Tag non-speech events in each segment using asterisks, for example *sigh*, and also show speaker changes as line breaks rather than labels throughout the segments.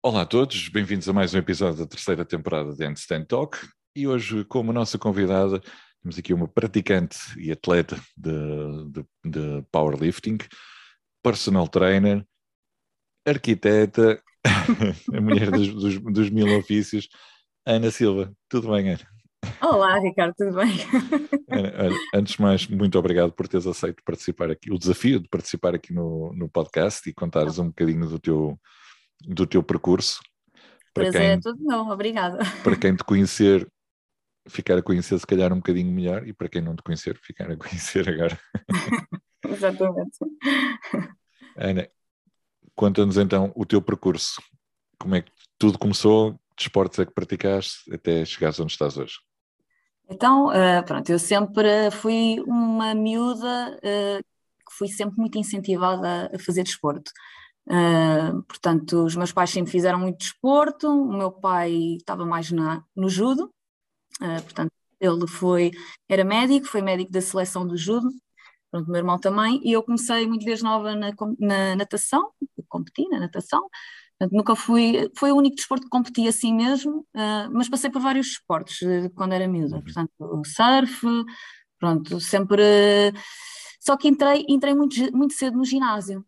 Olá a todos, bem-vindos a mais um episódio da terceira temporada de Handstand Talk e hoje como nossa convidada temos aqui uma praticante e atleta de, de, de powerlifting, personal trainer, arquiteta, *laughs* a mulher dos, dos, dos, mil ofícios, Ana Silva. Tudo bem, Ana?
Olá, Ricardo, tudo bem?
Ana, antes de mais, muito obrigado por teres aceito participar aqui, o desafio de participar aqui no, no podcast e contares um bocadinho do teu, do teu percurso.
Para Prazer quem, é tudo não, obrigada.
Para quem te conhecer, ficar a conhecer se calhar um bocadinho melhor e para quem não te conhecer, ficar a conhecer agora. *laughs*
Exatamente.
Ana, conta-nos então o teu percurso. Como é que tudo começou? Que esportes é que praticaste até chegares onde estás hoje?
Então, uh, pronto, eu sempre fui uma miúda uh, que fui sempre muito incentivada a fazer desporto. Uh, portanto, os meus pais sempre fizeram muito desporto, o meu pai estava mais na, no judo, portanto, ele foi, era médico, foi médico da seleção do judo, pronto, o meu irmão também, e eu comecei muito desde nova na, na natação, competi na natação, portanto, nunca fui, foi o único desporto que competi assim mesmo, uh, mas passei por vários esportes uh, quando era miúda, uhum. portanto, o surf, pronto, sempre, só que entrei, entrei muito, muito cedo no ginásio,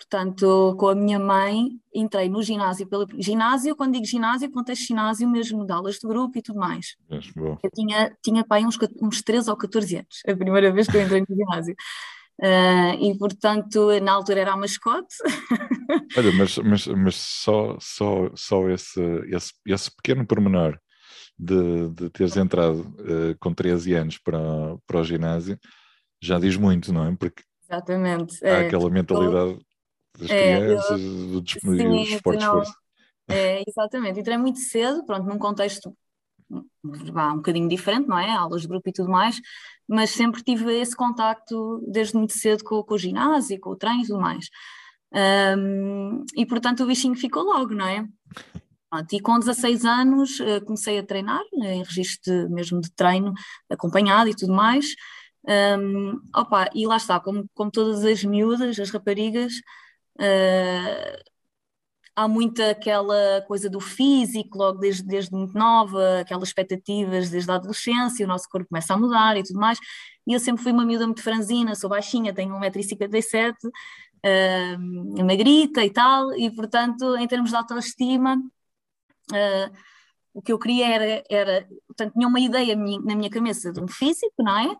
Portanto, com a minha mãe, entrei no ginásio. Pelo ginásio, quando digo ginásio, contexto ginásio mesmo, de aulas de grupo e tudo mais. Eu tinha, tinha pai uns, uns 13 ou 14 anos, a primeira vez que eu entrei no ginásio. Uh, e portanto, na altura era a mascote. *laughs*
Olha, mas, mas, mas só, só, só esse, esse, esse pequeno pormenor de, de teres entrado uh, com 13 anos para, para o ginásio já diz muito, não é? Porque
Exatamente.
há é, aquela mentalidade das é, crianças, eu, do, sim, esportes não, força.
É, exatamente, entrei muito cedo, pronto, num contexto vá, um bocadinho diferente, não é? Aulas de grupo e tudo mais, mas sempre tive esse contacto desde muito cedo com, com o ginásio, com o treino e tudo mais. Um, e portanto o bichinho ficou logo, não é? Pronto, e com 16 anos uh, comecei a treinar, né, em registro mesmo de treino, acompanhado e tudo mais. Um, opa, e lá está, como, como todas as miúdas, as raparigas, Uh, há muita aquela coisa do físico, logo desde, desde muito nova, aquelas expectativas desde a adolescência, o nosso corpo começa a mudar e tudo mais. E eu sempre fui uma miúda muito franzina, sou baixinha, tenho 1,57m, uh, magrita e tal, e portanto, em termos de autoestima, uh, o que eu queria era, era, portanto, tinha uma ideia na minha cabeça de um físico, não é?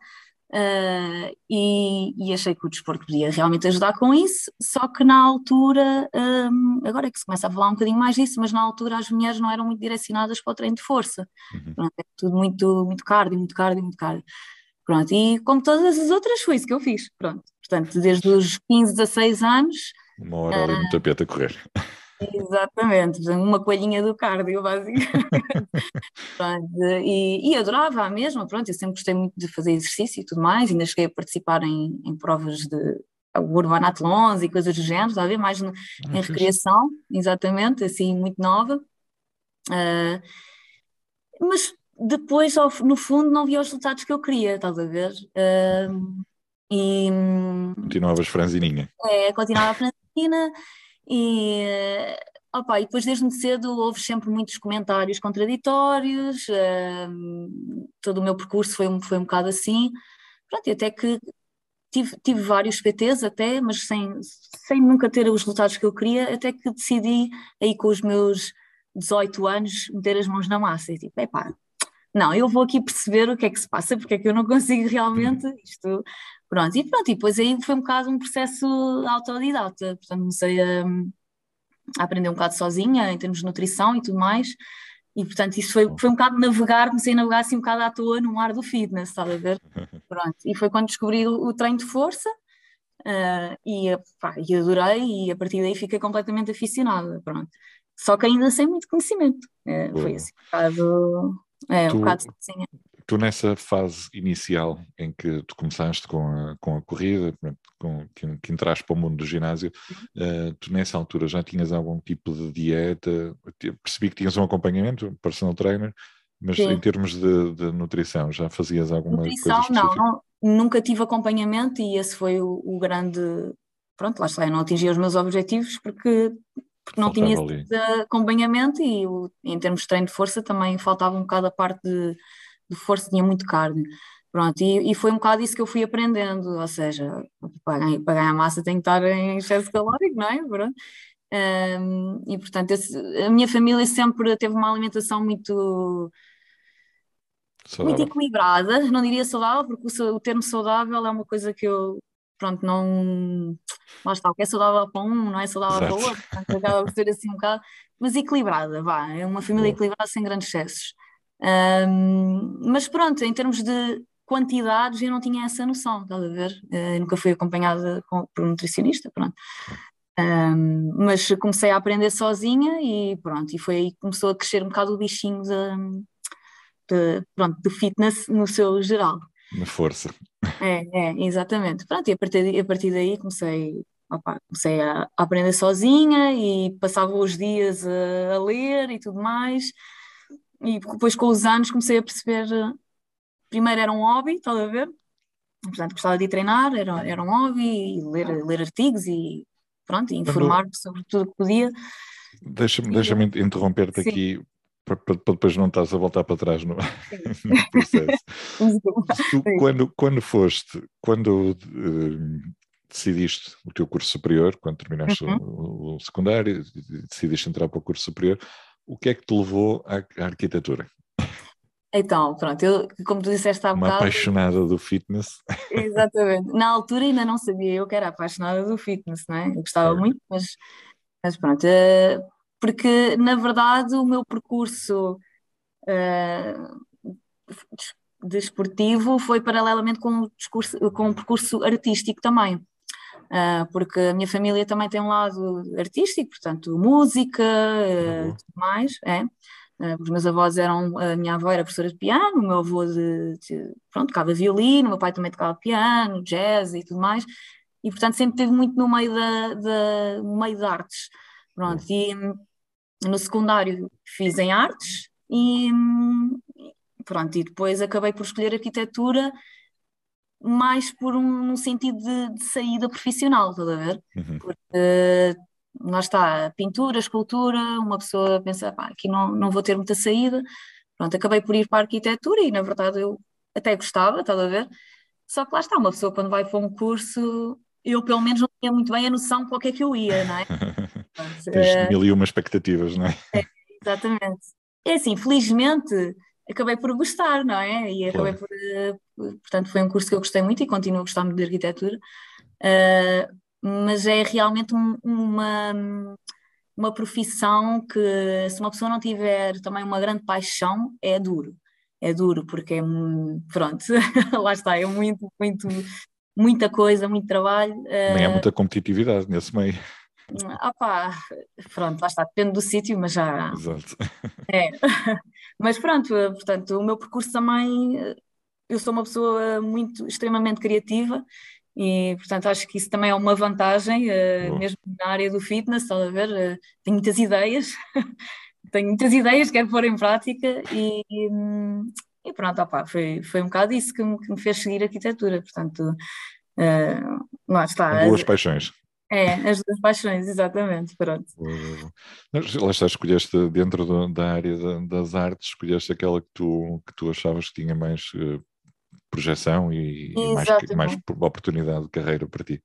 Uh, e, e, achei que o desporto podia realmente ajudar com isso, só que na altura, um, agora é que se começa a falar um bocadinho mais disso, mas na altura as mulheres não eram muito direcionadas para o treino de força, uhum. Pronto, é tudo muito, muito cardio, muito cardio, muito cardio. Pronto, e como todas as outras foi isso que eu fiz, pronto, portanto, desde os 15, 16 anos...
Uma hora ali uh, no tapete a correr.
Exatamente, uma coelhinha do cardio, basicamente. *laughs* e, e adorava a mesma, pronto, eu sempre gostei muito de fazer exercício e tudo mais, ainda cheguei a participar em, em provas de urbanatlons e coisas do género, está a ver, mais no, ah, em recreação, exatamente, assim, muito nova. Uh, mas depois, no fundo, não vi os resultados que eu queria, estás a ver? Uh, e,
Continuavas franzininha.
É, continuava franzina e, opa, e depois desde muito cedo houve sempre muitos comentários contraditórios, uh, todo o meu percurso foi, foi um bocado assim, pronto, e até que tive, tive vários PTs até, mas sem, sem nunca ter os resultados que eu queria, até que decidi aí com os meus 18 anos meter as mãos na massa e tipo, epá, não, eu vou aqui perceber o que é que se passa, porque é que eu não consigo realmente isto. Pronto, e pronto, e depois aí foi um bocado um processo autodidata, portanto comecei a, a aprender um bocado sozinha em termos de nutrição e tudo mais, e portanto isso foi, foi um bocado navegar, comecei a navegar assim um bocado à toa no mar do fitness, estás a ver? *laughs* Pronto, e foi quando descobri o, o treino de força, uh, e, pá, e adorei, e a partir daí fiquei completamente aficionada, pronto. Só que ainda sem muito conhecimento, uh, foi assim um bocado é, tu, um bocado assim.
Tu nessa fase inicial em que tu começaste com a, com a corrida, com, que, que entraste para o mundo do ginásio, uh, tu nessa altura já tinhas algum tipo de dieta? Percebi que tinhas um acompanhamento, personal trainer, Mas Sim. em termos de, de, nutrição, já fazias alguma nutrição, coisa
específica? Não, não, nunca tive acompanhamento e esse foi o, o, grande... Pronto, lá está, eu não atingi os meus objetivos porque, porque não tinha esse acompanhamento e em termos de treino de força também faltava um bocado a parte de, de força, tinha muito carne. Pronto, e, e, foi um bocado isso que eu fui aprendendo, ou seja, para ganhar, para ganhar massa tem que estar em excesso calórico, não é? Pronto. Um, e portanto, esse, a minha família sempre teve uma alimentação muito, muito equilibrada, não diria saudável, porque o, o, termo saudável é uma coisa que eu, pronto, não. Lá está, o que é saudável para um não é saudável Exato. para o outro, portanto, acaba por ser assim um bocado, mas equilibrada, vá, é uma família Boa. equilibrada sem grandes excessos. Um, mas pronto, em termos de quantidades, eu não tinha essa noção, estás a ver? Uh, nunca fui acompanhada com, por um nutricionista, pronto. Um, mas comecei a aprender sozinha e pronto, e foi aí que começou a crescer um bocado o bichinho de, de, pronto, do fitness no seu geral.
Na força.
É, é, exatamente. Pronto, e a partir, a partir daí comecei, opa, comecei a, a, aprender sozinha e passava os dias a, a, ler e tudo mais. E depois com os anos comecei a perceber, primeiro era um hobby, estás a ver? Portanto, gostava de ir treinar, era, era um hobby, e ler, ler artigos e pronto, informar-me sobre tudo o que podia.
Deixa-me deixa interromper-te aqui para, para, depois não estás a voltar para trás no, *laughs* no processo. *laughs* tu, quando, quando foste, quando uh, decidiste o teu curso superior, quando terminaste uhum. o, o, secundário, decidiste entrar para o curso superior, o que é que te levou à, à arquitetura?
Então, pronto, eu, como tu disseste há
Uma bocado... apaixonada do fitness.
Exatamente. Na altura ainda não sabia eu que era apaixonada do fitness, não é? Eu gostava é. muito, mas, mas pronto. Uh, porque, na verdade, o meu percurso uh, desportivo foi paralelamente com o, discurso, com o percurso artístico também. Uh, porque a minha família também tem um lado artístico, portanto, música, uh, tudo mais, é. Uh, os meus avós eram, a minha avó era professora de piano, o meu avô de, de, pronto, tocava violino, o meu pai também tocava piano, jazz e tudo mais, e portanto sempre esteve muito no meio da, da, no meio de artes. Pronto, e no secundário fiz em artes e pronto, e depois acabei por escolher arquitetura mais por um, um sentido de, de, saída profissional, estás a ver? Uhum. Porque lá está, pintura, escultura, uma pessoa pensa, pá, aqui não, não vou ter muita saída. Pronto, acabei por ir para a arquitetura e na verdade eu até gostava, estás a ver? Só que lá está, uma pessoa quando vai para um curso, eu pelo menos não tinha muito bem a noção de qual é que eu ia, não é? *laughs*
Tens uh, mil e uma expectativas, não é?
é? Exatamente. É assim, felizmente acabei por gostar, não é? E acabei claro. por, uh, portanto, foi um curso que eu gostei muito e continuo a gostar muito de arquitetura. Uh, mas é realmente um, uma, uma profissão que, se uma pessoa não tiver também uma grande paixão, é duro. É duro, porque é, pronto, *laughs* lá está, é muito, muito, muita coisa, muito trabalho.
Nem há muita competitividade nesse meio.
Ah pá, pronto, lá está, depende do sítio, mas já.
Exato.
É. *laughs* Mas pronto, portanto, o meu percurso também, eu sou uma pessoa muito, extremamente criativa e, portanto, acho que isso também é uma vantagem, uh, mesmo na área do fitness, estás a ver? Tenho muitas ideias, *laughs* tenho muitas ideias, quero pôr em prática e, e pronto, opa, foi, foi um bocado isso que me, que me fez seguir a arquitetura, portanto, uh, lá está.
Boas paixões.
É, as duas paixões, exatamente, pronto.
Lá está, escolheste dentro do, da área das artes, escolheste aquela que tu, que tu achavas que tinha mais projeção e, e mais, mais oportunidade de carreira para ti.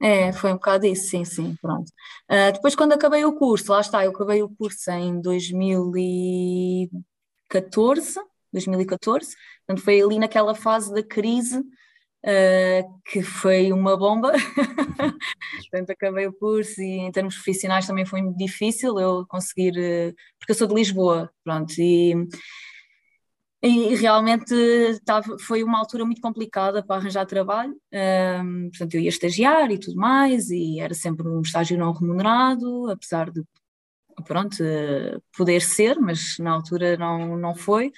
É, foi um bocado isso, sim, sim, pronto. Uh, depois quando acabei o curso, lá está, eu acabei o curso em 2014, 2014, portanto foi ali naquela fase da crise uh, que foi uma bomba, *laughs* portanto acabei o curso e em termos profissionais também foi muito difícil eu conseguir, uh, porque eu sou de Lisboa, pronto, e e realmente tava, foi uma altura muito complicada para arranjar trabalho, um, portanto eu ia estagiar e tudo mais, e era sempre um estágio não remunerado, apesar de, pronto, poder ser, mas na altura não, não foi,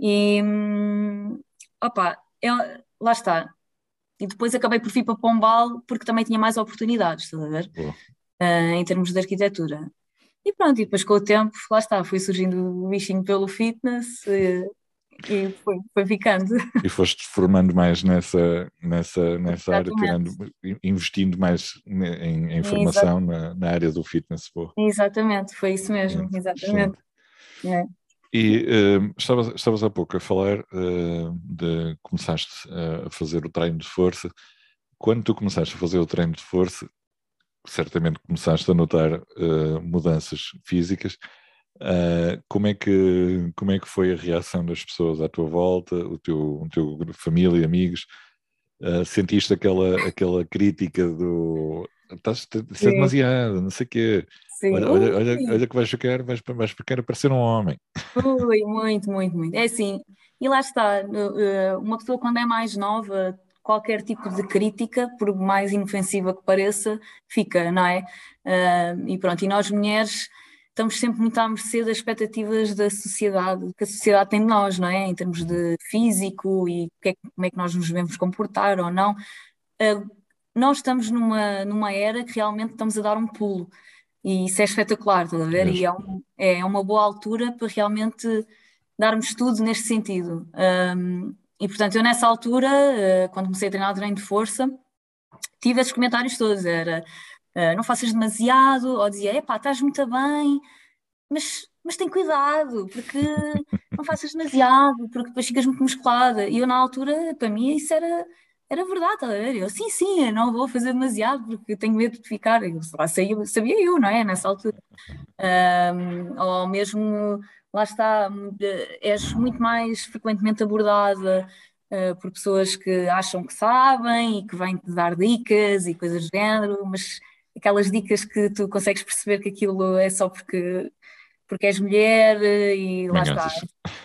e, um, opa, eu, lá está, e depois acabei por vir para Pombal porque também tinha mais oportunidades, estás a ver, uh, em termos de arquitetura. E pronto, e depois com o tempo, lá está, foi surgindo o bichinho pelo fitness e, e foi, foi ficando. *laughs*
E foste formando mais nessa, nessa, nessa área, tirando, investindo mais em, em formação na, na, área do fitness. Pô.
Exatamente, foi isso mesmo, exatamente. É.
E uh, estavas, estavas há pouco a falar uh, de começaste a fazer o treino de força. Quando tu começaste a fazer o treino de força, certamente começaste a notar uh, mudanças físicas. Uh, como, é que, como é que foi a reação das pessoas à tua volta, o teu, o teu família, amigos? Uh, sentiste aquela, aquela crítica do estás a é demasiado, não sei o quê. Sim. Olha, olha, olha, olha, que vais ficar, vais, vais ficar a parecer um homem.
Ui, muito, muito, muito. É assim, e lá está, uma pessoa quando é mais nova qualquer tipo de crítica, por mais inofensiva que pareça, fica, não é? Uh, e pronto, e nós mulheres estamos sempre muito à mercê das expectativas da sociedade, que a sociedade tem de nós, não é? Em termos de físico e é, como é que nós nos devemos comportar ou não. Uh, nós estamos numa, numa era que realmente estamos a dar um pulo. E isso é espetacular, estás a ver? E é, um, é uma boa altura para realmente darmos tudo neste sentido. Um, e portanto, eu nessa altura, eh, quando comecei a treinar treino de força, tive esses comentários todos, era eh, não faças demasiado, ou dizia, epá, estás muito bem, mas, mas tem cuidado, porque não faças demasiado, porque depois ficas muito musculada. E eu na altura, para mim, isso era, era verdade, tá eu, sim, sim, eu não vou fazer demasiado, porque tenho medo de ficar, eu, sabia, sabia eu, não é, nessa altura. Um, ou mesmo lá está, és muito mais frequentemente abordada uh, por pessoas que acham que sabem e que vêm-te dar dicas e coisas do género, mas aquelas dicas que tu consegues perceber que aquilo é só porque, porque és mulher e lá está.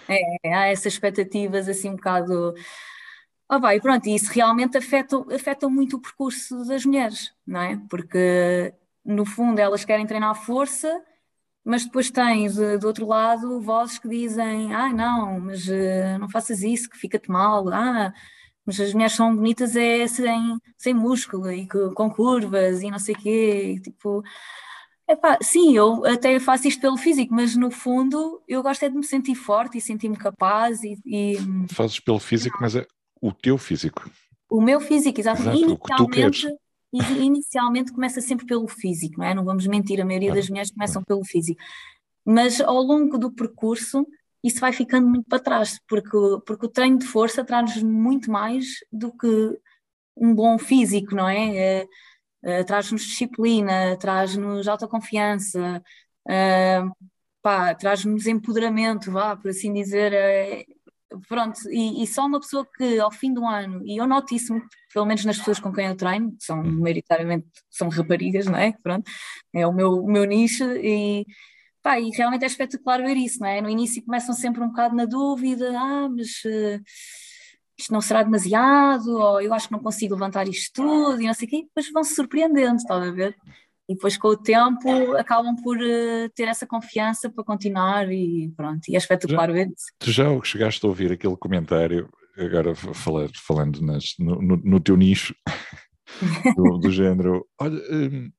É, há essas expectativas assim um bocado. Oh, vai, pronto, e isso realmente afeta, afeta muito o percurso das mulheres, não é? Porque no fundo elas querem treinar força mas depois tens uh, do outro lado vozes que dizem: ah, não, mas uh, não faças isso, que fica-te mal, ah, mas as mulheres são bonitas é sem, sem músculo e com curvas e não sei o quê, e, tipo. Epá, sim, eu até faço isto pelo físico, mas no fundo eu gosto é de me sentir forte e sentir-me capaz e, e...
Fazes pelo físico, mas é o teu físico.
O meu físico, exatamente. Exato, queres inicialmente começa sempre pelo físico, não é? Não vamos mentir, a maioria das mulheres começam pelo físico. Mas ao longo do percurso isso vai ficando muito para trás, porque, porque o treino de força traz-nos muito mais do que um bom físico, não é? é, é traz-nos disciplina, traz-nos autoconfiança, é, traz-nos empoderamento, vá, por assim dizer. Pronto, e, e, só uma pessoa que ao fim do ano, e eu noto isso pelo menos nas pessoas com quem eu treino, que são uhum. maioritariamente são raparigas, não é? Pronto, é o meu, o meu nicho e, pá, e realmente é espetacular ver isso, não é? No início começam sempre um bocado na dúvida, ah, mas uh, isto não será demasiado, ou eu acho que não consigo levantar isto tudo, e não sei o quê, depois vão se surpreendendo, está a ver? E depois com o tempo acabam por uh, ter essa confiança para continuar e pronto, e é espetacular
já,
ver isso.
Tu já chegaste a ouvir aquele comentário, agora falando, falando nas, no, no, no, teu nicho, *laughs* do, do género, olha, hum,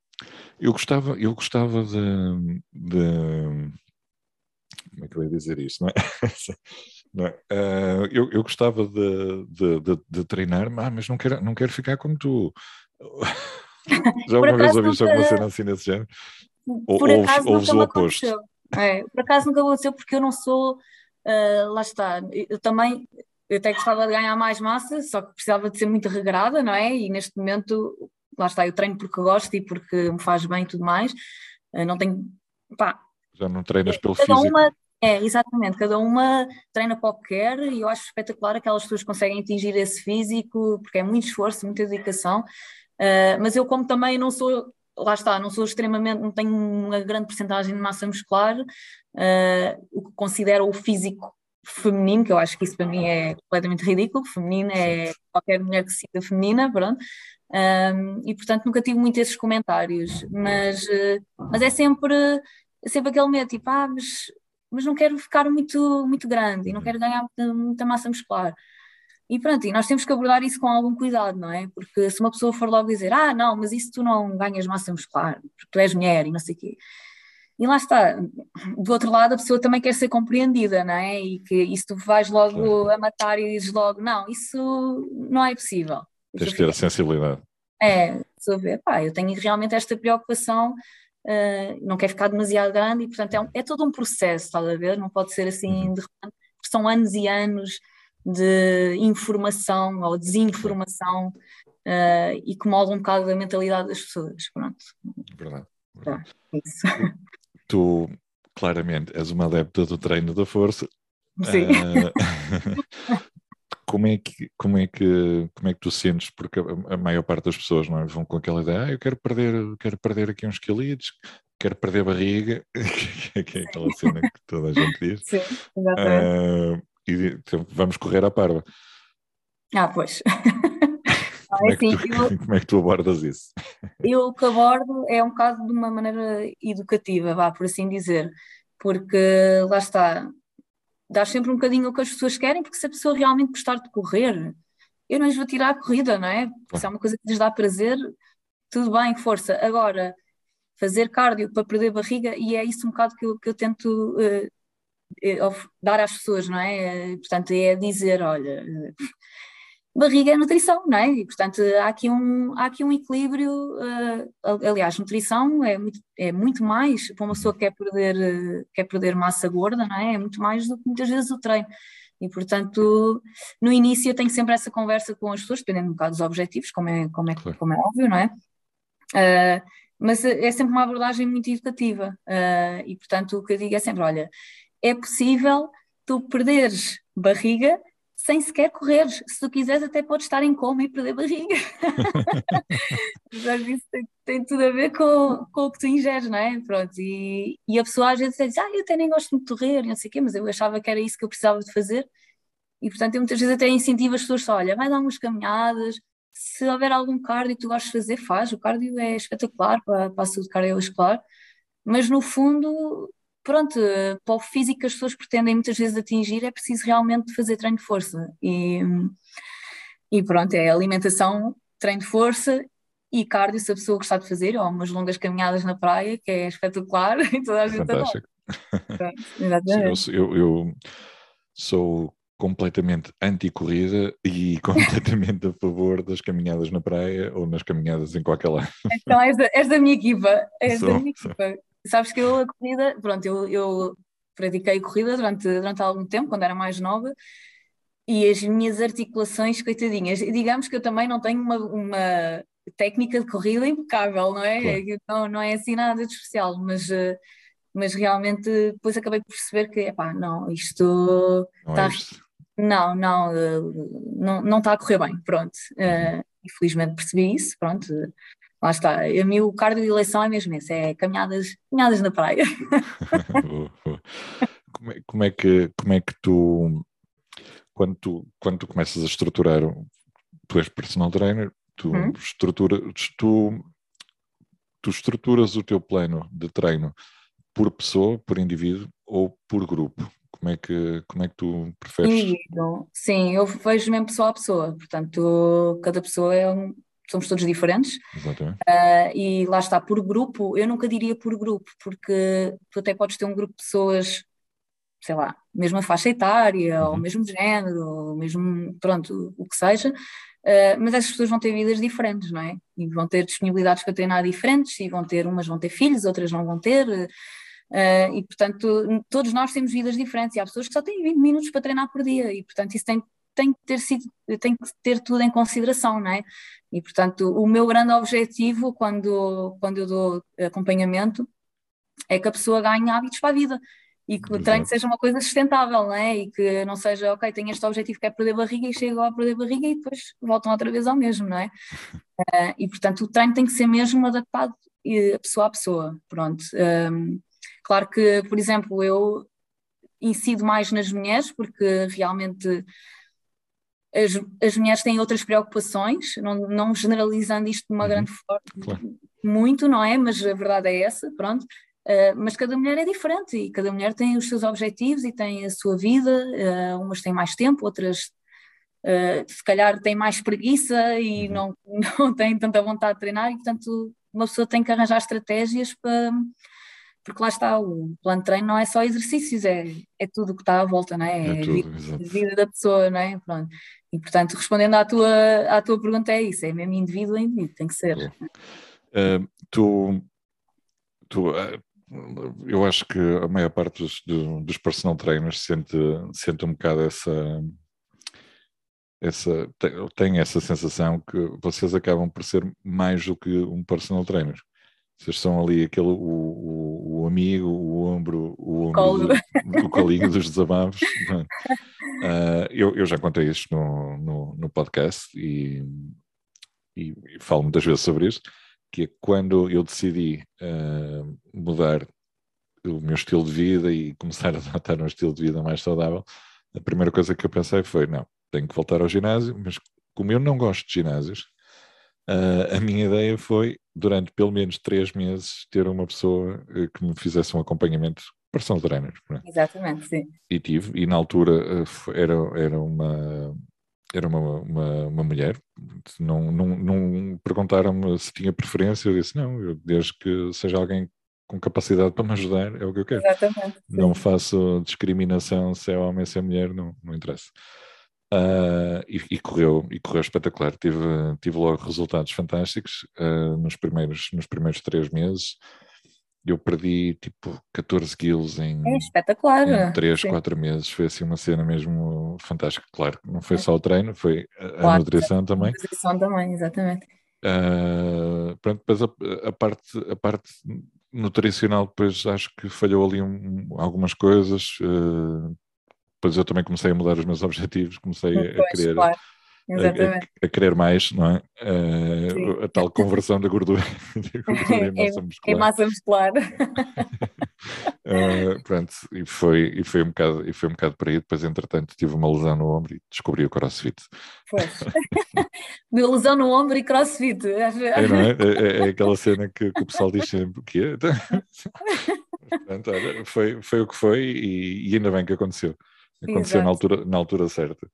eu gostava, eu gostava de, de, como é que eu ia dizer isto, não é? *laughs* Não é? Uh, eu, eu gostava de, de, de, de treinar, mas não quero, não quero ficar como tu. *laughs* Já uma vez ouviste alguma cena assim desse género?
Por ou, acaso ouves, nunca o oposto? É, por acaso nunca aconteceu porque eu não sou, uh, lá está, eu também, eu até gostava de ganhar mais massa, só que precisava de ser muito regrada, não é? E neste momento, lá está, eu treino porque gosto e porque me faz bem e tudo mais, uh, não tenho, pá...
Já não treinas pelo cada físico?
Uma, é, exatamente, cada uma treina para o que quer e eu acho espetacular aquelas pessoas que conseguem atingir esse físico, porque é muito esforço, muita dedicação, Uh, mas eu, como também não sou, lá está, não sou extremamente, não tenho uma grande porcentagem de massa muscular, uh, o que considero o físico feminino, que eu acho que isso para mim é completamente ridículo, feminino é qualquer mulher que se sinta feminina, pronto. Um, e portanto nunca tive muito esses comentários, mas, uh, mas é sempre, é sempre aquele medo, tipo, ah, mas, mas não quero ficar muito, muito grande e não quero ganhar muita, muita massa muscular. E pronto, e nós temos que abordar isso com algum cuidado, não é? Porque se uma pessoa for logo dizer, ah, não, mas isso tu não ganhas massa muscular, porque tu és mulher e não sei o quê. e lá está, do outro lado a pessoa também quer ser compreendida, não é? E que isso tu vais logo a matar e dizes logo, não, isso não é possível.
Tens de ter a sensibilidade.
É, ver, pá, eu tenho realmente esta preocupação, uh, não quero ficar demasiado grande e portanto é, um, é, todo um processo, estás a ver? Não pode ser assim uhum. de repente, são anos e anos de informação ou desinformação uh, e que molda um bocado a mentalidade das pessoas, pronto.
Verdade. verdade. Tá, isso *laughs* tu claramente és uma adepta do treino da força.
Sim. Uh, *laughs*
como é que como é que como é que tu sentes porque a, a maior parte das pessoas não é? vão com aquela ideia ah, eu quero perder quero perder aqui uns quilitos quero perder barriga *laughs* que é aquela cena que toda a gente diz
Sim, exatamente. Uh,
e então, vamos correr à parva
ah pois *laughs*
como, é assim, tu, eu, *laughs* como é que tu abordas isso?
Eu o que abordo é um bocado de uma maneira educativa, vá, por assim dizer, porque lá está, dás sempre um bocadinho o que as pessoas querem, porque se a pessoa realmente gostar de correr, eu não lhes vou tirar a corrida, não é? Se é uma coisa que lhes dá prazer, tudo bem, força. Agora, fazer cardio para perder barriga, e é isso um bocado que eu, que eu tento uh, dar às pessoas, não é? Portanto, é dizer, olha, barriga é nutrição, não é? E, portanto, há aqui um, há aqui um equilíbrio. Uh, aliás, nutrição é muito, é muito mais para uma pessoa que quer perder, uh, quer perder massa gorda, não é? É muito mais do que muitas vezes o treino. E, portanto, no início eu tenho sempre essa conversa com as pessoas, dependendo um bocado dos objetivos, como é, como é, como é óbvio, não é? Uh, mas é sempre uma abordagem muito educativa. e, portanto, o que eu digo é sempre: olha, é possível tu perderes barriga sem sequer correr. Se tu quiseres, até podes estar em coma e perder barriga. Mas isso tem, tem, tudo a ver com, com o que tu ingeres, não é? Pronto, e, e a pessoa às vezes diz, ah, eu até nem gosto de correr, não sei o quê, mas eu achava que era isso que eu precisava de fazer. E portanto, eu muitas vezes até incentivo as pessoas, olha, vai dar umas caminhadas, se houver algum cardio que tu gostes de fazer, faz. O cardio é espetacular para, para a saúde cardiovascular, mas no fundo pronto, para o físico que as pessoas pretendem muitas vezes atingir, é preciso realmente fazer treino de força. E, e pronto, é alimentação, treino de força e cardio, se a pessoa gostar de fazer, ou umas longas caminhadas na praia, que é espetacular, *laughs* e toda a gente
Fantástico. Sim, eu, eu, sou completamente anti-corrida e *laughs* completamente a favor das caminhadas na praia ou nas caminhadas em qualquer lado.
Então és da, és da minha equipa, és sou, da minha equipa. Sabes que eu a corrida, pronto, eu, eu pratiquei corrida durante, durante algum tempo, quando era mais nova, e as minhas articulações, coitadinhas, digamos que eu também não tenho uma, uma técnica de corrida impecável, não é? Claro. Não, não é assim nada de especial, mas, eh, mas realmente depois acabei por perceber que, epá, não, isto
não está. É isto.
Não, não, eh, não, não está a correr bem, pronto. Uhum. Uh, infelizmente percebi isso, pronto lá está, a mim o cardio de eleição é mesmo esse, é caminhadas, caminhadas na praia. *laughs*
como, é, como, é, que, como é que tu, quando tu, quando tu começas a estruturar, tu és personal trainer, tu, hum? estrutura, tu, tu estruturas o teu plano de treino por pessoa, por indivíduo ou por grupo? Como é que, como é que tu preferes?
Indivíduo. Sim, eu vejo mesmo pessoa a pessoa, portanto, cada pessoa é um, somos todos diferentes.
Exatamente. Uh,
e lá está, por grupo, eu nunca diria por grupo, porque tu até podes ter um grupo de pessoas, sei lá, mesma faixa etária, uhum. ou mesmo género, ou mesmo, pronto, o que seja, uh, mas essas pessoas vão ter vidas diferentes, não é? E vão ter disponibilidades para treinar diferentes, e vão ter, umas vão ter filhos, outras não vão ter. Uh, e portanto, todos nós temos vidas diferentes e há pessoas que só têm 20 minutos para treinar por dia, e portanto, isso tem tem que ter sido, tem que ter tudo em consideração, não é? E portanto, o meu grande objetivo quando, quando eu dou acompanhamento é que a pessoa ganhe hábitos para a vida e que o treino seja uma coisa sustentável, não é? E que não seja, ok, tenho este objetivo que é perder barriga e chego a perder barriga e depois voltam outra vez ao mesmo, não é? Uh, *laughs* e portanto, o treino tem que ser mesmo adaptado a pessoa a pessoa, pronto. Um, claro que, por exemplo, eu incido mais nas mulheres porque realmente as, as mulheres têm outras preocupações, não, não generalizando isto de uma uhum. grande forma, claro. muito, não é? Mas a verdade é essa, pronto. Uh, mas cada mulher é diferente e cada mulher tem os seus objetivos e tem a sua vida, uh, umas têm mais tempo, outras uh, se calhar têm mais preguiça e uhum. não, *laughs* não têm tanta vontade de treinar e portanto uma pessoa tem que arranjar estratégias para, porque lá está, o plano de treino não é só exercícios, é, é tudo o que está à volta, não é?
É,
é a
tudo,
vida, vida da pessoa, não é? Pronto. E portanto, respondendo à tua, à tua pergunta, é isso, é mesmo indivíduo a indivíduo, tem que ser.
Uh, tu, tu uh, eu acho que a maior parte dos, dos personal trainers sente, sente um bocado essa, essa tem essa sensação que vocês acabam por ser mais do que um personal trainer. Vocês são ali aquele, o, o, o amigo, o ombro, o ombro do, o colinho dos desabafos. uh, eu, eu já contei isto no, no, no podcast e, e, e, falo muitas vezes sobre isto, que é quando eu decidi uh, mudar o meu estilo de vida e começar a adotar um estilo de vida mais saudável, a primeira coisa que eu pensei foi, não, tenho que voltar ao ginásio, mas como eu não gosto de ginásios, Uh, a minha ideia foi, durante pelo menos três meses, ter uma pessoa uh, que me fizesse um acompanhamento personal trainer.
Exatamente, sim.
E tive, e na altura uh, era, era uma era uma, uma, uma mulher, não, não, não perguntaram-me se tinha preferência, eu disse não, eu, desde que seja alguém com capacidade para me ajudar, é o que eu quero.
Exatamente. Sim.
Não faço discriminação se é homem, se é mulher, não, não interessa. Uh, e, e, correu, e correu espetacular. Tive, tive logo resultados fantásticos uh, nos, primeiros, nos primeiros três meses. Eu perdi tipo 14 quilos em,
é espetacular.
em 3, 4 meses. Foi assim uma cena mesmo fantástica. Claro, não foi é. só o treino, foi a,
claro,
a nutrição também. A
nutrição também, exatamente.
Uh, pronto, depois a, a, parte, a parte nutricional, depois acho que falhou ali um, algumas coisas. Uh, depois eu também comecei a mudar os meus *laughs* objetivos, comecei pois, a querer
claro.
a, a, querer mais, não é? Uh, a tal conversão da gordura, *laughs* da *laughs* gordura em massa muscular.
Em massa muscular.
uh, pronto, e foi, e, foi um bocado, e foi um bocado por aí. Depois, entretanto, tive uma lesão no ombro e descobri o crossfit.
Pois. Deu lesão no ombro e crossfit.
É, não é? É, é aquela cena que, que, o pessoal diz sempre: o quê? Portanto, olha, foi, foi o que foi e, e ainda bem que aconteceu. Aconteceu na altura, na altura certa.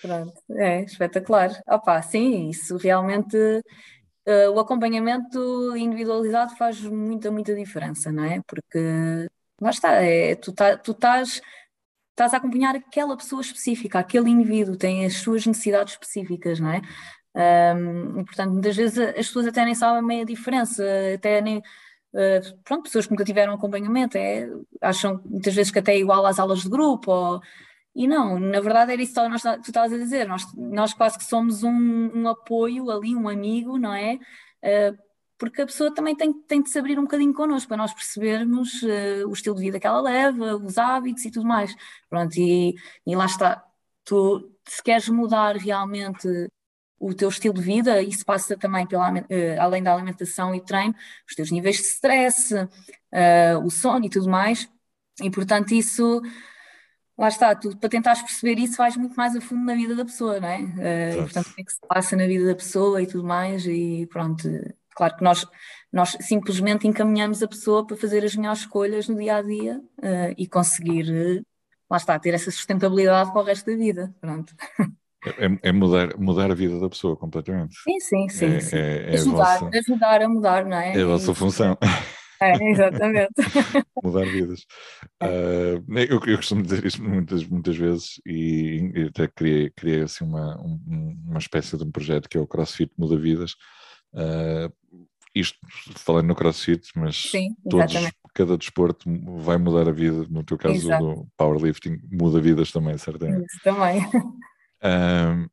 Pronto, é espetacular. Opa, sim, isso realmente uh, o acompanhamento individualizado faz muita, muita diferença, não é? Porque lá está, é, tu, tá, tu estás, estás a acompanhar aquela pessoa específica, aquele indivíduo, tem as suas necessidades específicas, não é? Um, e, portanto, muitas vezes as pessoas até nem sabem meia diferença, até nem. Uh, pronto, pessoas que nunca tiveram acompanhamento é, acham muitas vezes que até é igual às aulas de grupo ou e não, na verdade era isso que nós, tu estavas a dizer, nós, nós quase que somos um, um apoio ali, um amigo, não é? Uh, porque a pessoa também tem, tem de se abrir um bocadinho connosco para nós percebermos uh, o estilo de vida que ela leva, os hábitos e tudo mais. Pronto, e, e lá está. Tu, se queres mudar realmente o teu estilo de vida, isso passa também pela, uh, além da alimentação e treino, os teus níveis de stress, uh, o sono e tudo mais, e portanto isso lá está, tu para tentares perceber isso vais muito mais a fundo na vida da pessoa, não é? Uh, portanto, o que é que se passa na vida da pessoa e tudo mais, e pronto, claro que nós, nós simplesmente encaminhamos a pessoa para fazer as melhores escolhas no dia a dia uh, e conseguir, uh, lá está, ter essa sustentabilidade para o resto da vida, pronto.
É, é, mudar, mudar a vida da pessoa completamente.
Sim, sim, sim.
É,
sim.
É, é
ajudar,
a vossa,
ajudar a mudar, não é?
É a vossa função.
É, exatamente. *laughs*
Mudar vidas. Uh, eu, eu, costumo dizer isso muitas, muitas vezes e, até criei, criei assim uma, um, uma espécie de um projeto que é o CrossFit Muda Vidas. Uh, isto falando no CrossFit, mas
Sim,
todos, cada desporto vai mudar a vida. No teu caso, Exato. do powerlifting muda vidas também, certamente.
Isso também. *laughs*
Uh,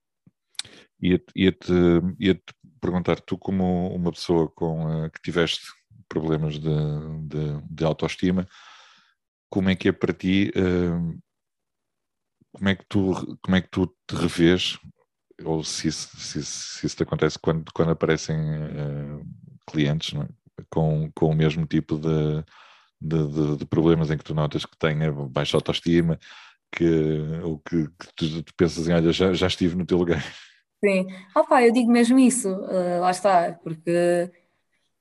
ia-te ia -te, ia -te perguntar, tu como uma pessoa com, que tiveste problemas de, de, de autoestima, como é que é para ti, uh, como, é que tu, como é que tu te revês, ou se se, se isso te acontece quando, quando aparecem uh, clientes é? com, com o mesmo tipo de, de, de, problemas em que tu notas que têm baixa autoestima, que, ou que, que tu, tu, pensas em, olha, já, já estive no teu lugar.
Sim, opa, eu digo mesmo isso, uh, lá está, porque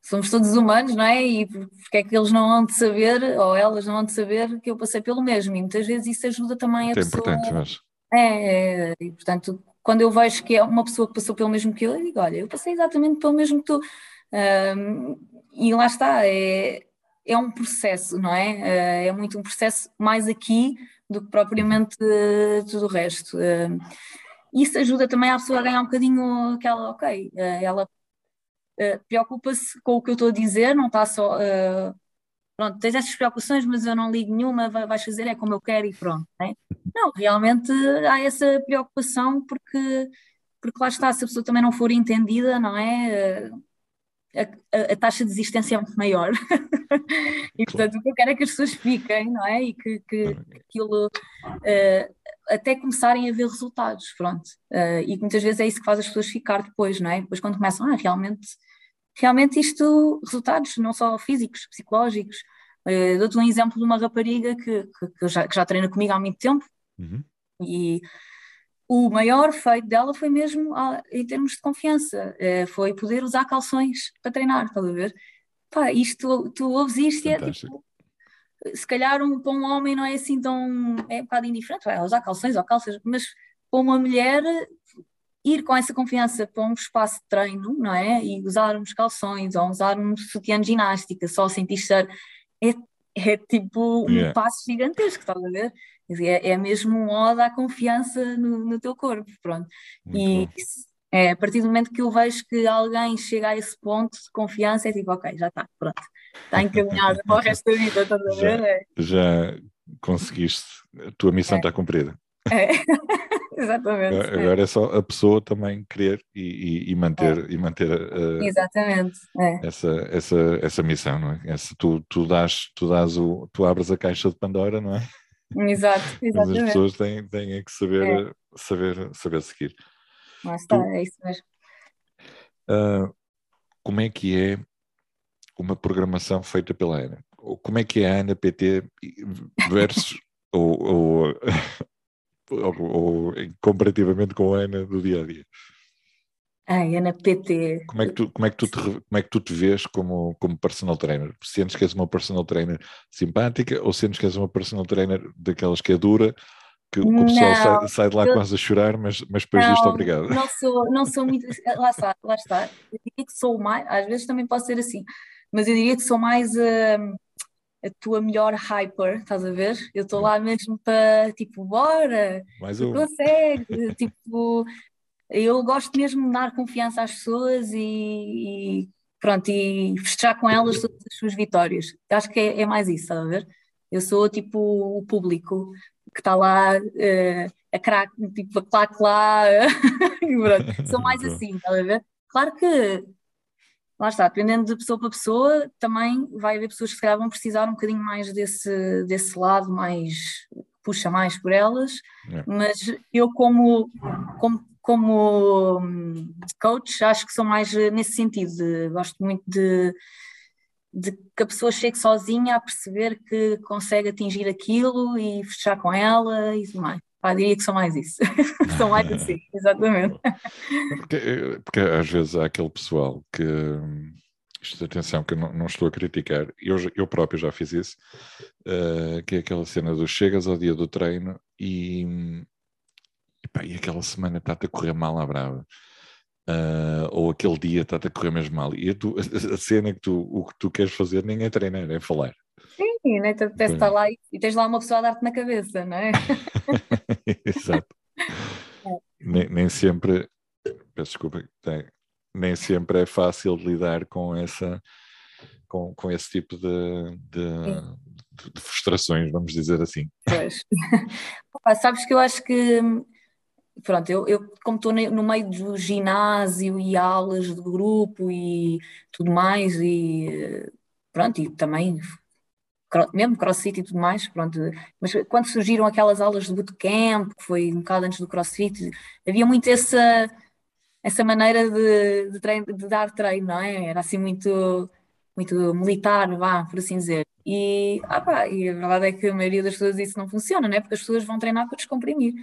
somos todos humanos, não é? E porque é que eles não vão de saber, ou elas não vão de saber que eu passei pelo mesmo, e muitas vezes isso ajuda também a
é
pessoa.
importante, mas...
É, é, e portanto, quando eu vejo que é uma pessoa que passou pelo mesmo que eu, eu digo, olha, eu passei exatamente pelo mesmo que tu. Um, e lá está, é, é um processo, não é? É muito um processo mais aqui do que propriamente tudo o resto. Isso ajuda também a pessoa a ganhar um bocadinho aquela, ok, ela preocupa-se com o que eu estou a dizer, não está só pronto, tens essas preocupações, mas eu não ligo nenhuma, vais fazer é como eu quero e pronto. Não, é? não realmente há essa preocupação porque, porque lá está, se a pessoa também não for entendida, não é? A, a, a taxa de desistência é muito maior. *laughs* e portanto o que eu quero é que as pessoas fiquem, não é? E que, que, que aquilo uh, até começarem a ver resultados, pronto. Uh, e muitas vezes é isso que faz as pessoas ficar depois, não é? Depois quando começam, ah, realmente realmente isto, resultados não só físicos, psicológicos. Uh, Dou-te um exemplo de uma rapariga que, que, que, já, que já treina comigo há muito tempo uhum. e o maior feito dela foi mesmo ah, em termos de confiança, uh, foi poder usar calções para treinar, estás a ver? Pá, isto, tu ouves isto e é tipo, se calhar um, para um homem não é assim tão, é um bocado indiferente, vai usar calções ou calças, mas para uma mulher ir com essa confiança para um espaço de treino, não é? E usar uns calções ou usar um sutiã de ginástica só sem t-shirt é, é tipo um yeah. passo gigantesco, estás a ver? É, é mesmo um ode à confiança no, no teu corpo, pronto. Muito e é, a partir do momento que eu vejo que alguém chega a esse ponto de confiança, é tipo, ok, já está, pronto, está encaminhado para o resto da vida, estás a ver?
Já, é. conseguiste, a tua missão é. está cumprida.
É. *laughs* Exatamente.
Agora é. é só a pessoa também querer e, e, e manter, é. e manter uh,
Exatamente. É.
essa, essa, essa missão, não é? Essa, tu, tu, dás, tu, dás o, tu abres a caixa de Pandora, não é?
Exato, exatamente. *laughs*
Mas as pessoas têm, têm que saber, é. saber, saber seguir.
Mas está, tu, é isso mesmo.
Uh, como é que é uma programação feita pela Ana? Como é que é a Ana PT versus *laughs* ou, ou *laughs* ou, ou, comparativamente com a Ana do dia a dia?
Ai, Ana PT.
Como é que tu, como é que tu, te, como é que tu te vês como, como personal trainer? Sentes que és uma personal trainer simpática ou sentes que és uma personal trainer daquelas que é dura, que, o pessoal sai, sai, de lá eu, quase a chorar, mas, mas depois diz obrigado?
Não sou, não sou muito. Lá está, lá está. Eu diria que sou mais, às vezes também pode ser assim, mas eu diria que sou mais. Uh, a tua melhor hyper, estás a ver? Eu estou lá mesmo para tipo, bora, Mais um. consegue, *laughs* tipo, eu gosto mesmo de dar confiança às pessoas e, e, pronto, e festejar com elas todas as suas vitórias. Acho que é, é mais isso, estás a ver? Eu sou tipo o público que está lá uh, a crack, tipo a claque lá, *laughs* sou *laughs* mais assim, estás a ver? Claro que lá está, dependendo de pessoa para pessoa, também vai haver pessoas que se calhar vão precisar um bocadinho mais desse, desse lado, mais puxa mais por elas, é. mas eu como, como, como hum, coach acho que sou mais nesse sentido, de, gosto muito de, de que a pessoa chegue sozinha a perceber que consegue atingir aquilo e fechar com ela e tudo mais. Pá, diria que são mais isso. *laughs* são mais *laughs* assim, exatamente.
Porque, porque, às vezes há aquele pessoal que. Isto, atenção, que eu não, não estou a criticar, eu, eu próprio já fiz isso, uh, que é aquela cena do chegas ao dia do treino e, e, pá, e aquela semana está-te a correr mal à brava. Uh, ou aquele dia está-te a correr mesmo mal. E tu, *laughs* a cena é que tu, o que tu queres fazer nem é treinar, é falar.
Sim, né? Tu apetece estar lá e, tens lá uma pessoa a dar-te na cabeça, não é? *laughs*
Exato. É. Nem, nem, sempre, peço desculpa, nem sempre é fácil lidar com essa com, com esse tipo de, de, de frustrações, vamos dizer assim.
Pois. *laughs* sabes que eu acho que pronto, eu, eu como estou no meio do ginásio e aulas do grupo e tudo mais, e pronto, e também mesmo crossfit e tudo mais, pronto. Mas quando surgiram aquelas aulas de bootcamp, que foi um bocado antes do crossfit, havia muito essa, essa maneira de, de, treino, de dar treino, não é? Era assim muito, muito militar, vá, por assim dizer. E, ah e a verdade é que a maioria das pessoas isso não funciona, não é? Porque as pessoas vão treinar para descomprimir.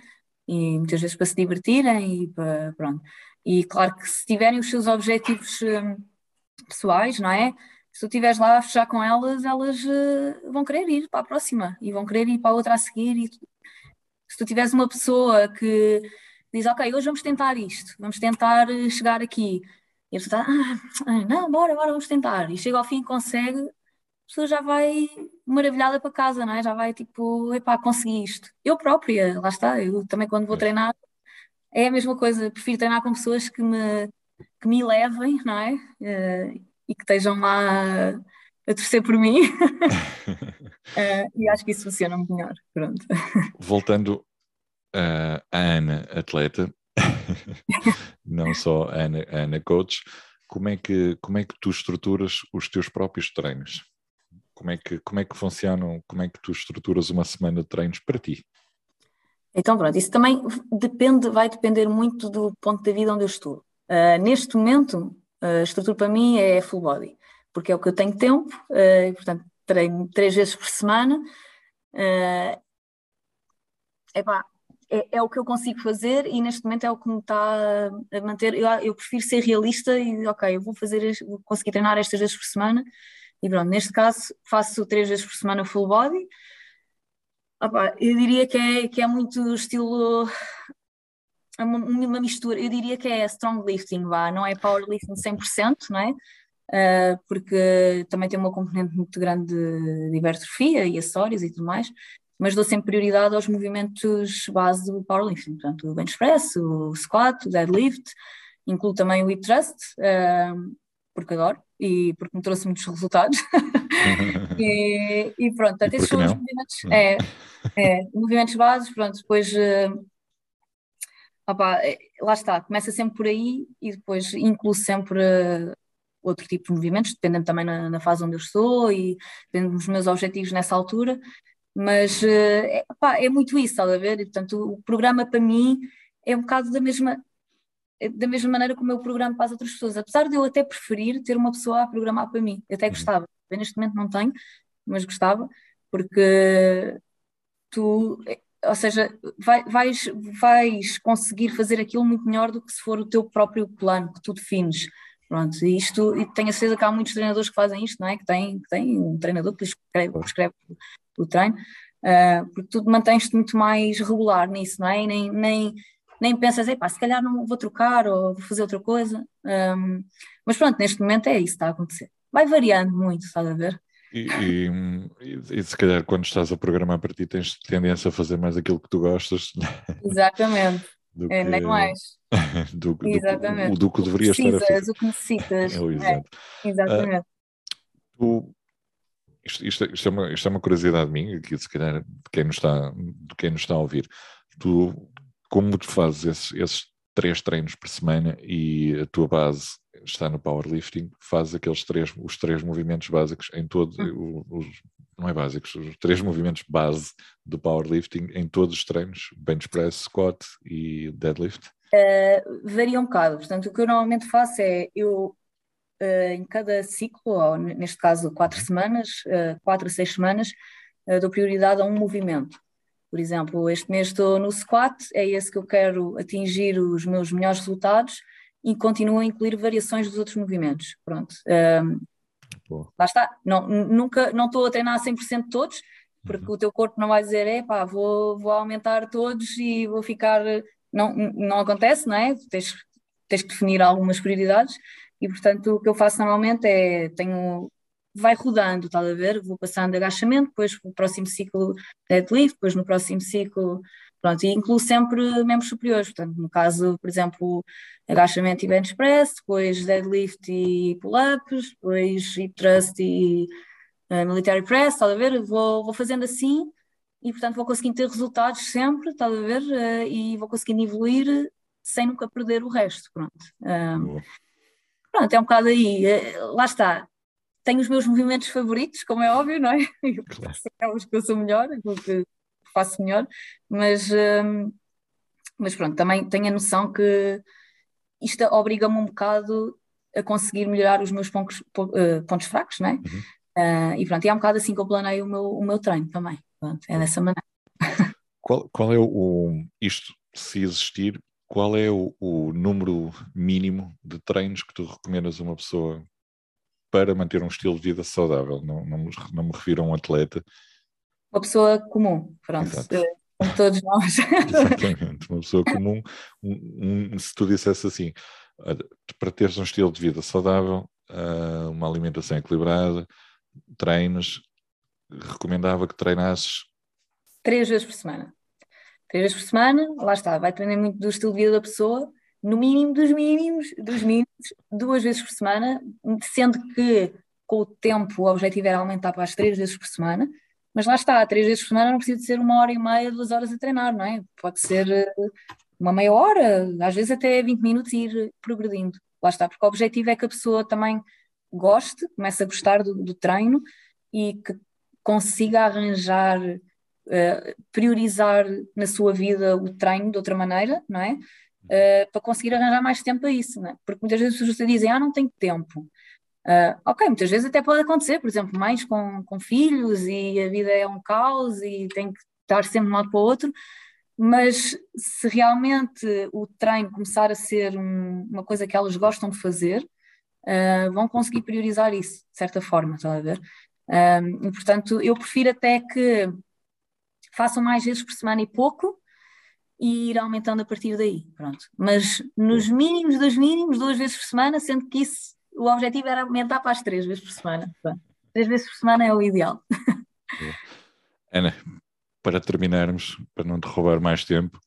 E muitas vezes para se divertirem e para, pronto. E claro que se tiverem os seus objetivos hum, pessoais, não é? Se tu estiveres lá a fechar com elas, elas uh, vão querer ir para a próxima e vão querer ir para a outra a seguir. E tu, se tu tiveres uma pessoa que diz, ok, hoje vamos tentar isto, vamos tentar eh, chegar aqui, e a pessoa está, ah, não, bora, bora, vamos tentar, e chega ao fim e consegue, pessoa já vai maravilhada para casa, não é? Já vai tipo, epá, consegui isto. Eu própria, lá está, eu também quando vou treinar é a mesma coisa, prefiro treinar com pessoas que me, que me levem, não é? Uh, e que estejam lá a torcer por mim. uh, *laughs* e acho que isso funciona melhor. Pronto.
Voltando uh, à Ana, atleta, *laughs* não só a Ana, a Ana coach, como é, que, como é que tu estruturas os teus próprios treinos? Como é que, como é que funcionam, como é que tu estruturas uma semana de treinos para ti?
Então pronto, isso também depende, vai depender muito do ponto da vida onde eu estou. Uh, neste momento, a estrutura para mim é full body, porque é o que eu tenho tempo, uh, portanto treino três vezes por semana. Uh, epá, é, é, o que eu consigo fazer e neste momento é o que me está a manter. Eu, eu prefiro ser realista e, ok, eu vou fazer, vou conseguir treinar estas vezes por semana e pronto, neste caso faço três vezes por semana full body. Opa, eu diria que é, que é muito estilo é uma, uma, mistura, eu diria que é strong lifting, vá, não é powerlifting 100%, não é? Uh, porque também tem uma componente muito grande de, de hipertrofia e acessórios e tudo mais, mas dou sempre prioridade aos movimentos base do powerlifting, portanto o bench press, o squat, o deadlift, incluo também o hip thrust, uh, porque adoro e porque me trouxe muitos resultados. *laughs* e, e, pronto, até esses são os movimentos, é, é, movimentos bases, pronto, depois uh, opa, lá está, começa sempre por aí e depois incluo sempre uh, outro tipo de movimentos, dependendo também na, na, fase onde eu estou e dependendo dos meus objetivos nessa altura, mas uh, é, opa, é muito isso, estás a ver? E, portanto, o programa para mim é um bocado da mesma, da mesma maneira como eu programo para as outras pessoas, apesar de eu até preferir ter uma pessoa a programar para mim, eu até uhum. gostava, eu neste momento não tenho, mas gostava, porque tu, ou seja, vai, vais, vais conseguir fazer aquilo muito melhor do que se for o teu próprio plano que tu defines. Pronto, isto, e tenho a certeza que há muitos treinadores que fazem isto, não é? Que têm, que um treinador que prescreve, o treino, uh, porque tu mantens-te muito mais regular nisso, não é? E nem, nem, nem pensas, pá, se calhar não vou trocar ou vou fazer outra coisa. Um, mas pronto, neste momento é isso que está a acontecer. Vai variando muito, estás a ver?
E, e, e, se calhar quando estás a programar para ti tens tendência a fazer mais aquilo que tu gostas. *laughs*
Exatamente. do é, que, nem mais. *laughs*
Do, Exatamente. Do, do, do que deverias estar a fazer.
O que necessitas. *laughs*
É, é,
exatamente.
Uh, tu, isto, isto, isto, é uma, isto é uma curiosidade minha, que se calhar de quem nos está, de quem nos está a ouvir. Tu como tu fazes esses, esses três treinos por semana e a tua base está no powerlifting, fazes aqueles três, os três movimentos básicos em todos hum. os, não é básicos, os três movimentos base do powerlifting em todos os treinos, bench press, squat e deadlift?
Uh, varia um bocado, portanto o que eu normalmente faço é, eu uh, em cada ciclo, ou neste caso quatro uhum. semanas, uh, quatro a seis semanas, dou prioridade a um movimento. Por exemplo, este mês estou no squat, é esse que eu quero atingir os meus melhores resultados e continuo a incluir variações dos outros movimentos. Pronto. Um, lá está. Não, nunca, não estou a treinar 100% todos, porque uhum. o teu corpo não vai dizer, é pá, vou, vou aumentar todos e vou ficar. Não, não acontece, não é? Tens, tens que definir algumas prioridades e, portanto, o que eu faço normalmente é tenho vai rodando, estás a ver? Vou passando agachamento, depois no próximo ciclo deadlift, depois no próximo ciclo, pronto, e incluo sempre membros superiores, portanto, no caso, por exemplo, agachamento e bench press, depois deadlift e pull-ups, depois hip thrust e uh, military press, estás a ver? Vou, vou fazendo assim e, portanto, vou conseguindo ter resultados sempre, estás a ver? Uh, e vou conseguindo evoluir sem nunca perder o resto, pronto. Um, pronto, é um bocado aí, uh, lá está, tenho os meus movimentos favoritos, como é óbvio, não é? *laughs* Eu claro. que eu sou melhor, que faço melhor, mas, um, mas pronto, também tenho a noção que isto obriga-me um bocado a conseguir melhorar os meus pontos, uh, pontos fracos, não é? Uhum. Uh, e pronto, e é um bocado assim que eu planeio o meu, o meu treino também, pronto, é dessa maneira.
Qual, qual é o, isto, se existir, qual é o, o número mínimo de treinos que tu recomendas a uma pessoa para manter um estilo de vida saudável. Não, não, me, não me refiro a um atleta.
Uma pessoa comum, pronto. Eh, como todos nós. *laughs*
Exatamente, uma pessoa comum. Um, um, se tu dissesse assim, para teres um estilo de vida saudável, uh, uma alimentação equilibrada, treinos, recomendava que treinasses?
Três vezes por semana. Três vezes por semana, lá está, vai depender muito do estilo de vida da pessoa, no mínimo dos mínimos, dos mínimos, duas vezes por semana, sendo que com o tempo o objetivo era aumentar para as três vezes por semana, mas lá está, três vezes por semana não precisa de ser uma hora e meia, duas horas a treinar, não é? Pode ser eh, uma meia hora, às vezes até 20 minutos e ir progredindo. Lá está, porque o objetivo é que a pessoa também goste, comece a gostar do, do treino e que consiga arranjar, uh, priorizar na sua vida o treino de outra maneira, não é? Uh, para conseguir arranjar mais tempo a isso, não é? Porque muitas vezes as pessoas dizem, ah, não tenho tempo. Uh, ok, muitas vezes até pode acontecer, por exemplo, mães com, com filhos e a vida é um caos e tem que estar sempre de um lado para o outro, mas se realmente o treino começar a ser um, uma coisa que elas gostam de fazer, uh, vão conseguir priorizar isso, de certa forma, está a ver? Um, e, portanto, eu prefiro até que façam mais vezes por semana e pouco e ir aumentando a partir daí, pronto. Mas nos mínimos dos mínimos, duas vezes por semana, sendo que isso o objetivo era aumentar para as três vezes por semana. Três vezes por semana é o ideal. *laughs*
Ana, para terminarmos, para não te roubar mais tempo,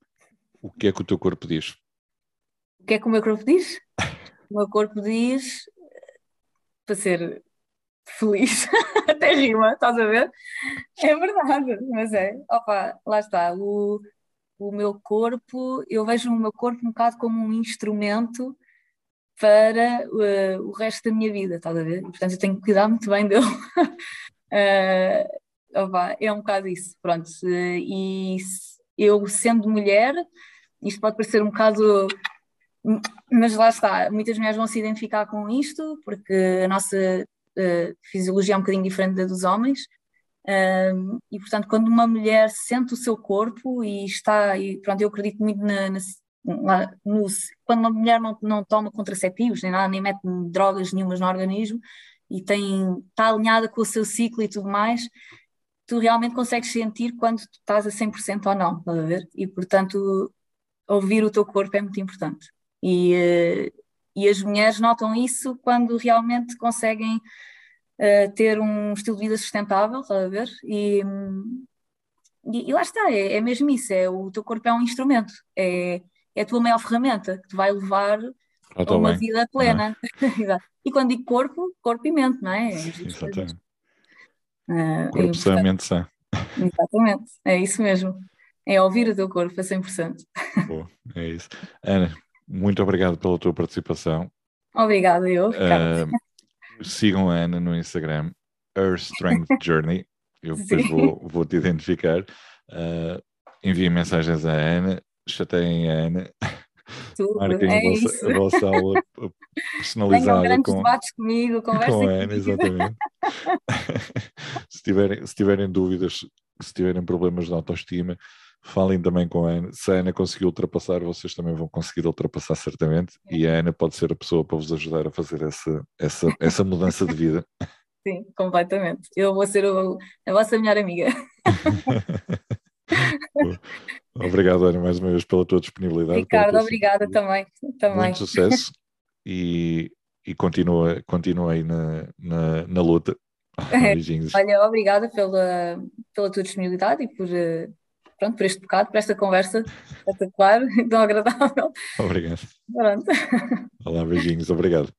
o que é que o teu corpo diz?
O que é que o meu corpo diz? o meu corpo diz para ser feliz, *laughs* até rima, estás a ver? É verdade, mas é, opa, lá está, o, o meu corpo, eu vejo o meu corpo um bocado como um instrumento para uh, o resto da minha vida, estás a ver? Portanto, eu tenho que cuidar muito bem dele. uh, *laughs* opa, é um bocado isso, pronto. Uh, e eu, sendo mulher, isto pode parecer um bocado. Mas lá está, muitas mulheres vão se identificar com isto, porque a nossa uh, fisiologia é um bocadinho diferente da dos homens. E portanto, quando uma mulher sente o seu corpo e está, e pronto, eu acredito muito na, na, no, quando uma mulher não, não toma contraceptivos, nem nada, nem mete drogas nenhumas no organismo e tem, está alinhada com o seu ciclo e tudo mais, tu realmente consegues sentir quando estás a 100% ou não, a ver? E portanto, ouvir o teu corpo é muito importante. E, eh, e as mulheres notam isso quando realmente conseguem uh, ter um estilo de vida sustentável, a ver? E, e, e lá está, é, é, mesmo isso, é, o teu corpo é um instrumento, é, é a tua maior ferramenta que te vai levar a uma bem. vida plena. *laughs* É? e quando digo corpo, corpo e mente, não é? é
Exatamente. Uh, corpo sã, mente sã.
Exatamente, é isso mesmo. É ouvir o teu corpo a 100%.
Boa, é isso. Ana, muito obrigado pela tua participação.
Obrigada, eu. Uh,
sigam a Ana no Instagram, Her Strength Journey. Eu *laughs* depois vou, vou te identificar. Uh, enviem mensagens à Ana chateiem a Ana. Tudo, Marquem é a, vossa, a, vossa, aula personalizada.
Tenham grandes com, debates comigo, conversem com a Ana,
exatamente. *laughs* se, tiverem, se tiverem dúvidas, se tiverem problemas de autoestima, falem também com a Ana. Se a Ana conseguiu ultrapassar, vocês também vão conseguir ultrapassar certamente. É. E a Ana pode ser a pessoa para vos ajudar a fazer essa, essa, essa mudança de vida. *laughs*
Sim, completamente. Eu vou ser o, a vossa melhor amiga. *laughs*
Obrigado, Ana, mais uma vez pela tua disponibilidade.
Ricardo, obrigada também, também.
Muito sucesso e, e continua, continua aí na, na, na luta. *laughs*
Beijinhos. Olha, obrigada pela, pela tua disponibilidade e por, eh, pronto, por este bocado, por esta conversa espetacular, *laughs* tão agradável.
Obrigado. Pronto. Olá, beijinhos, obrigado.